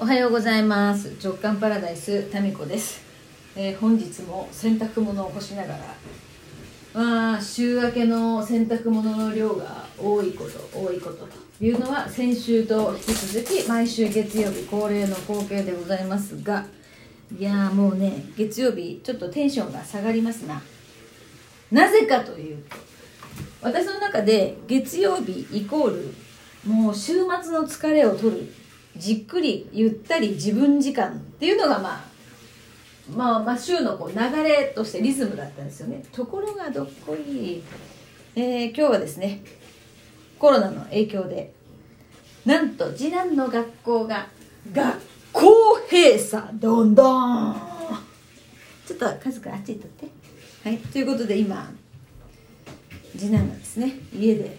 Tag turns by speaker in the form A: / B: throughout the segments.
A: おはようございます。直感パラダイスタミコです、えー本日も洗濯物を干しながらまあ週明けの洗濯物の量が多いこと多いことというのは先週と引き続き毎週月曜日恒例の光景でございますがいやもうね月曜日ちょっとテンションが下がりますな。なぜかというと私の中で月曜日イコールもう週末の疲れを取るじっくりゆったり自分時間っていうのがまあまあ、まあ週のこう流れとしてリズムだったんですよね。ところがどっこい、えー今日はですねコロナの影響でなんと次男の学校が学校閉鎖どんどん。ちょっとカズくんあっちにとって。はい。ということで今次男がですね家で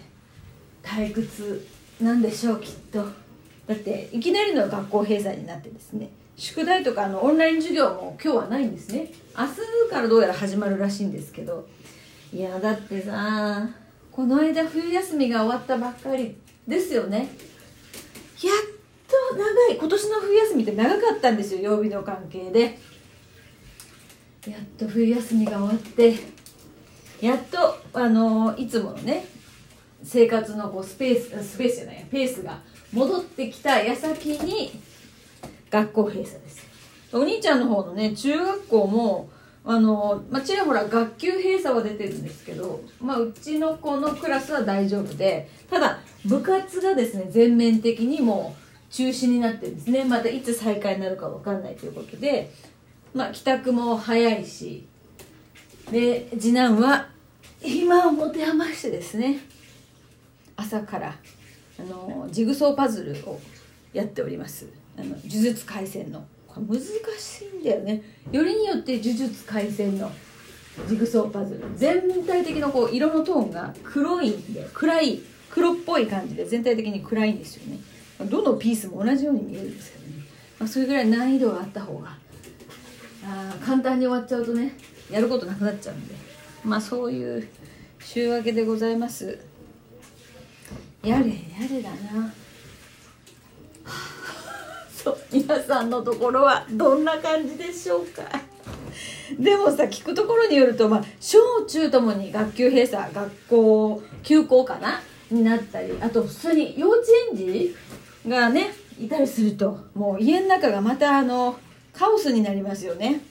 A: 退屈なんでしょうきっと。だっていきなりの学校閉鎖になってですね宿題とかのオンライン授業も今日はないんですね。明日からどうやら始まるらしいんですけどいやだってさこの間冬休みが終わったばっかり。ですよね。やっと長い今年の冬休みって長かったんですよ曜日の関係で。やっと冬休みが終わってやっとあのいつものね生活のこうスペーススペースじゃないペースが戻ってきた矢先に学校閉鎖です。お兄ちゃんの方のね中学校もあの、まあ、ちらほら学級閉鎖は出てるんですけど、まあ、うちの子のクラスは大丈夫でただ部活がですね全面的にもう中止になってるんですね。またいつ再開になるか分かんないということで、まあ、帰宅も早いしで次男は今を持て余してですね朝からあのジグソーパズルをやっております。あの呪術廻戦の。これ難しいんだよね。よりによって呪術廻戦のジグソーパズル。全体的なこう色のトーンが黒いんで暗い黒っぽい感じで全体的に暗いんですよね。どのピースも同じように見えるんですけどね、まあ、それぐらい難易度があった方があ簡単に終わっちゃうとねやることなくなっちゃうんで。まあそういう週明けでございます。やれやれだな。そう皆さんのところはどんな感じでしょうか？でもさ聞くところによると、まあ、小中ともに学級閉鎖学校休校かな？になったりあと普通に幼稚園児がねいたりするともう家の中がまたあのカオスになりますよね。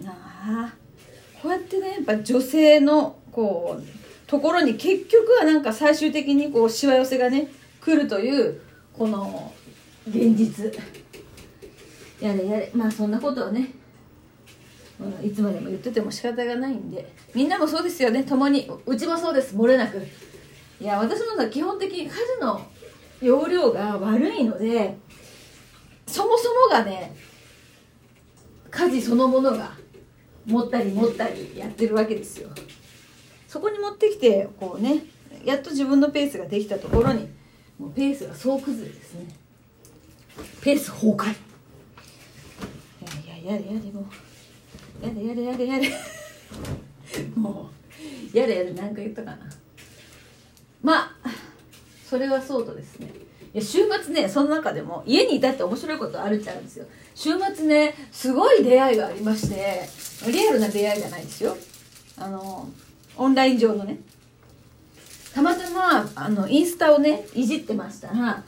A: なあこうやってねやっぱ女性のこうところに結局はなんか最終的にこうしわ寄せがね来るというこの現実。やれやれ。まあそんなことをねいつまでも言ってても仕方がないんで。みんなもそうですよね。共に。うちもそうです。漏れなく。いや私もさ基本的に家事の容量が悪いのでそもそもがね家事そのものが持ったり持ったりやってるわけですよ。そこに持ってきてこうねやっと自分のペースができたところにもうペースが総崩れですね。ペース崩壊。いやいややれやれもうやれやれやれやれ。もうやれやれ何か言ったかな。まあそれはそうとですね。いや週末ねその中でも家にいたって面白いことあるっちゃうんですよ。週末ねすごい出会いがありましてリアルな出会いじゃないですよ。あのオンライン上のね。たまたまあのインスタをねいじってましたら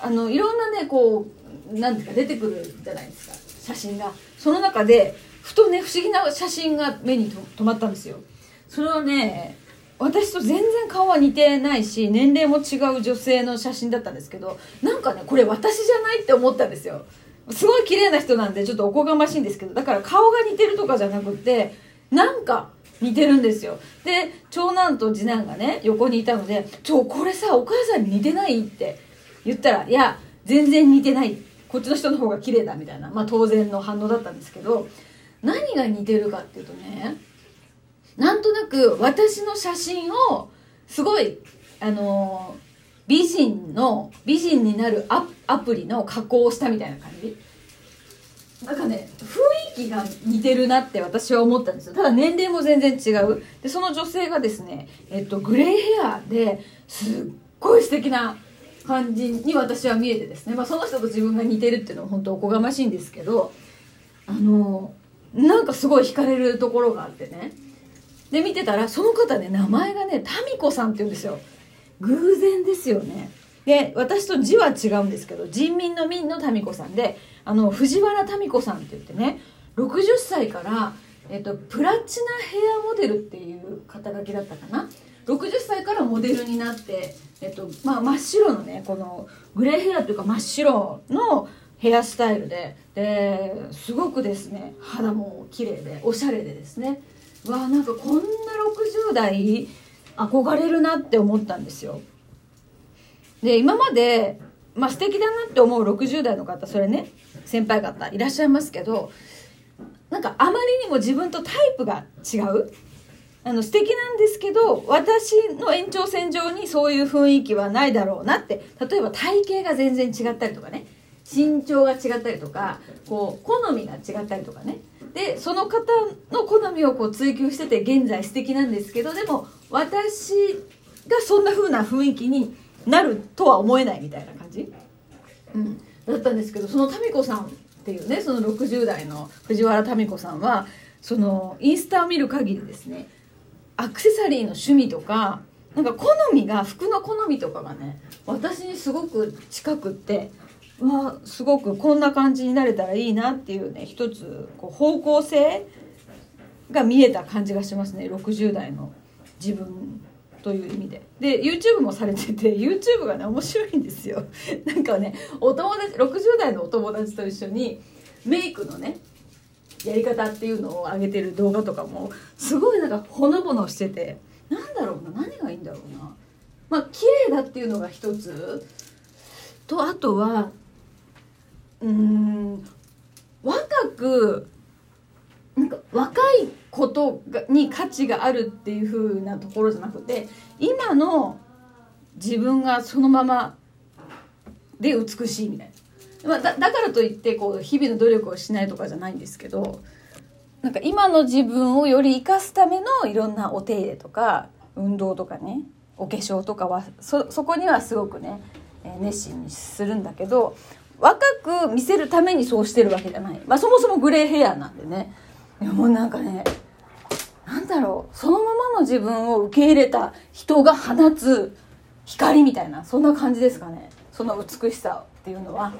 A: あのいろんなねこうなんていうか出てくるじゃないですか。写真が。その中でふとね不思議な写真が目にと止まったんですよ。それはね私と全然顔は似てないし年齢も違う女性の写真だったんですけどなんかねこれ私じゃないって思ったんですよ。すごい綺麗な人なんでちょっとおこがましいんですけどだから顔が似てるとかじゃなくてなんか似てるんですよ。で長男と次男がね横にいたので「ちょこれさお母さんに似てない?」って言ったら「いや全然似てない。こっちの人の方が綺麗だ」みたいな。まあ当然の反応だったんですけど何が似てるかっていうとねなんとなく私の写真をすごいあの美人の美人になるアアプリの加工をしたみたいな感じ。なんかね雰囲気が似てるなって私は思ったんですよ。ただ年齢も全然違う。でその女性がですね、えっと、グレーヘアですっごい素敵な感じに私は見えてですね、まあ、その人と自分が似てるっていうのは本当おこがましいんですけどあのなんかすごい惹かれるところがあってね。で見てたらその方ね名前がね民子さんって言うんですよ。偶然ですよね。で私と字は違うんですけど人民の民の民子さんであの藤原民子さんって言ってね60歳から、えっと、プラチナヘアモデルっていう肩書きだったかな？60歳からモデルになって、えっとまあ、真っ白のねこのグレーヘアというか真っ白のヘアスタイルでですごくですね肌も綺麗でおしゃれでですねわあなんかこんな60代憧れるなって思ったんですよ。で今まで、まあ、素敵だなって思う60代の方それね先輩方いらっしゃいますけどなんかあまりにも自分とタイプが違うあの素敵なんですけど私の延長線上にそういう雰囲気はないだろうなって例えば体型が全然違ったりとかね身長が違ったりとかこう好みが違ったりとかね。でその方の好みをこう追求してて現在素敵なんですけどでも私がそんな風な雰囲気になるとは思えないみたいな感じ、うん、だったんですけどその民子さんっていうねその60代の藤原民子さんはそのインスタを見る限りですねアクセサリーの趣味とかなんか好みが服の好みとかがね私にすごく近くってわすごくこんな感じになれたらいいなっていうね一つこう方向性が見えた感じがしますね60代の自分。という意味で。で YouTube もされてて YouTube がね面白いんですよ。なんかねお友達60代のお友達と一緒にメイクのねやり方っていうのを上げてる動画とかもすごいなんかほのぼのしててなんだろうな何がいいんだろうな。まあ綺麗だっていうのが一つ。とあとはうん若くなんか若いことがに価値があるっていう風なところじゃなくて今の自分がそのままで美しいみたいな、まあ、だだからといってこう日々の努力をしないとかじゃないんですけどなんか今の自分をより生かすためのいろんなお手入れとか運動とかねお化粧とかはそそこにはすごくね熱心にするんだけど若く見せるためにそうしてるわけじゃない。まあそもそもグレーヘアなんでね。でもうなんかね、なんだろう、そのままの自分を受け入れた人が放つ光みたいな、そんな感じですかね。その美しさっていうのは。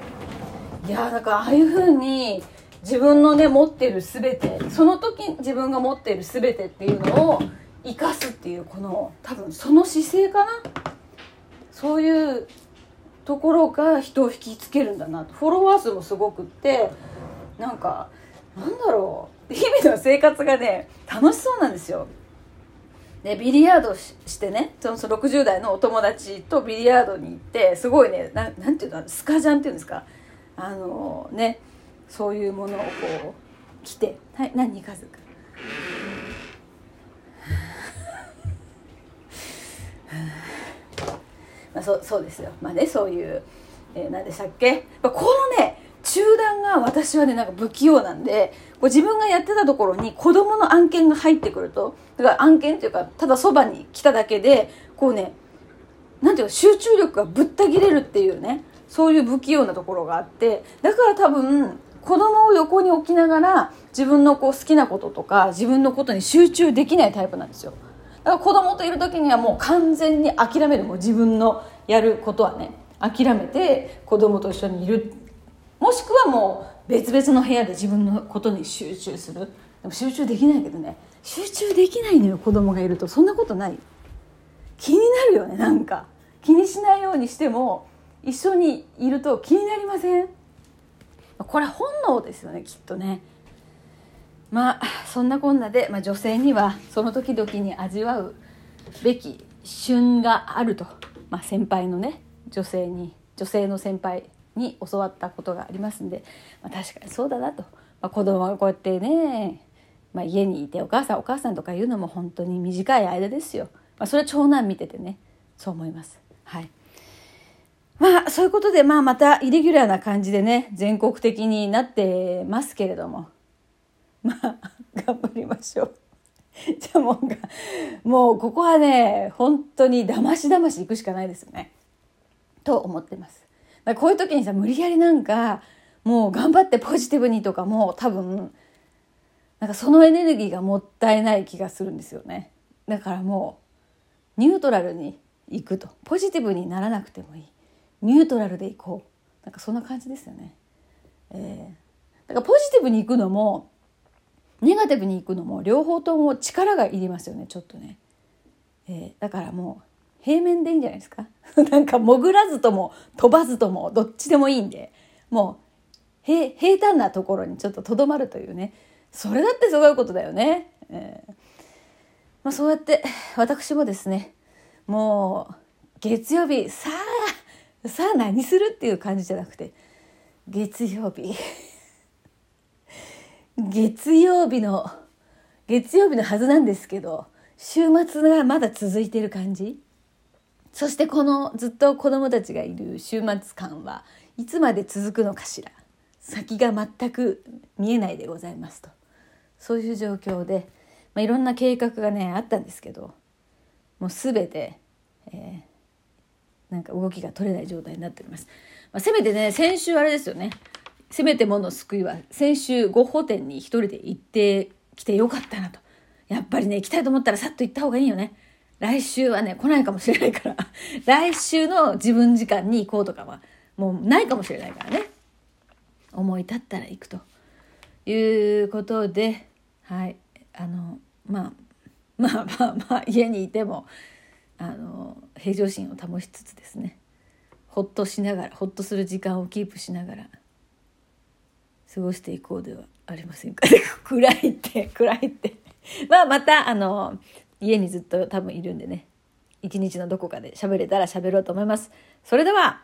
A: いやなんかああいう風に自分のね、持ってる全て、その時自分が持ってる全てっていうのを生かすっていう、この、多分その姿勢かな？そういうところが人を引きつけるんだなとフォロワー数もすごくってなんかなんだろう日々の生活がね楽しそうなんですよ。でビリヤードしてねその60代のお友達とビリヤードに行ってすごいねななんていうのスカジャンっていうんですか？あのねそういうものをこう着てはい何家族。まあ、そうそうですよ。まあねそういう、えー、何でしたっけ？このね中断が私はねなんか不器用なんでこう自分がやってたところに子供の案件が入ってくると。だから案件っていうかただそばに来ただけでこうねなんていうか集中力がぶった切れるっていうねそういう不器用なところがあって。だから多分子供を横に置きながら自分のこう好きなこととか自分のことに集中できないタイプなんですよ。だから子供といる時にはもう完全に諦める。もう自分のやることはね諦めて子供と一緒にいる。もしくはもう別々の部屋で自分のことに集中する。でも集中できないけどね。集中できないのよ子供がいると。そんなことない。気になるよねなんか。気にしないようにしても一緒にいると気になりません？これ本能ですよねきっとね。まあそんなこんなで、まあ、女性にはその時々に味わうべき旬があると、まあ、先輩のね女性に女性の先輩に教わったことがありますんで、まあ、確かにそうだなと、まあ、子供がこうやってね、まあ、家にいてお母さんお母さんとか言うのも本当に短い間ですよ、まあ、それは長男見ててねそう思います。はいまあそういうことで、まあ、またイレギュラーな感じでね全国的になってますけれどもまあ 頑張りましょう。じゃあもうもうここはね本当にだましだまし行くしかないですよね。と思ってます。だこういう時にさ無理やりなんかもう頑張ってポジティブにとかも多分なんかそのエネルギーがもったいない気がするんですよね。だからもうニュートラルに行くとポジティブにならなくてもいいニュートラルで行こうなんかそんな感じですよね。えー、だからポジティブに行くのもネガティブに行くのも両方とも力がいりますよねちょっとね。えー、だからもう平面でいいんじゃないですか？なんか潜らずとも飛ばずともどっちでもいいんで。もう平平坦なところにちょっととどまるというね。それだってすごいことだよね。えー。まあ、そうやって私もですねもう月曜日さあさあ何するっていう感じじゃなくて月曜日。月曜日の月曜日のはずなんですけど週末がまだ続いてる感じ。そしてこのずっと子どもたちがいる週末感はいつまで続くのかしら先が全く見えないでございますとそういう状況で、まあ、いろんな計画がねあったんですけどもう全て、えー、なんか動きが取れない状態になっております。まあ、せめてね先週あれですよねせめてもの救いは先週ゴッホ店に一人で行ってきてよかったなとやっぱりね行きたいと思ったらさっと行った方がいいよね。来週はね、来ないかもしれないから、来週の自分時間に行こうとかは、もうないかもしれないからね。思い立ったら行くということで、はい、あの、まあ、まあまあまあ、家にいても、あの、平常心を保ちつつですね、ほっとしながら、ほっとする時間をキープしながら、過ごしていこうではありませんか。暗いって、暗いって。まあ、また、あの、家にずっと多分いるんでね。一日のどこかで喋れたら喋ろうと思います。それでは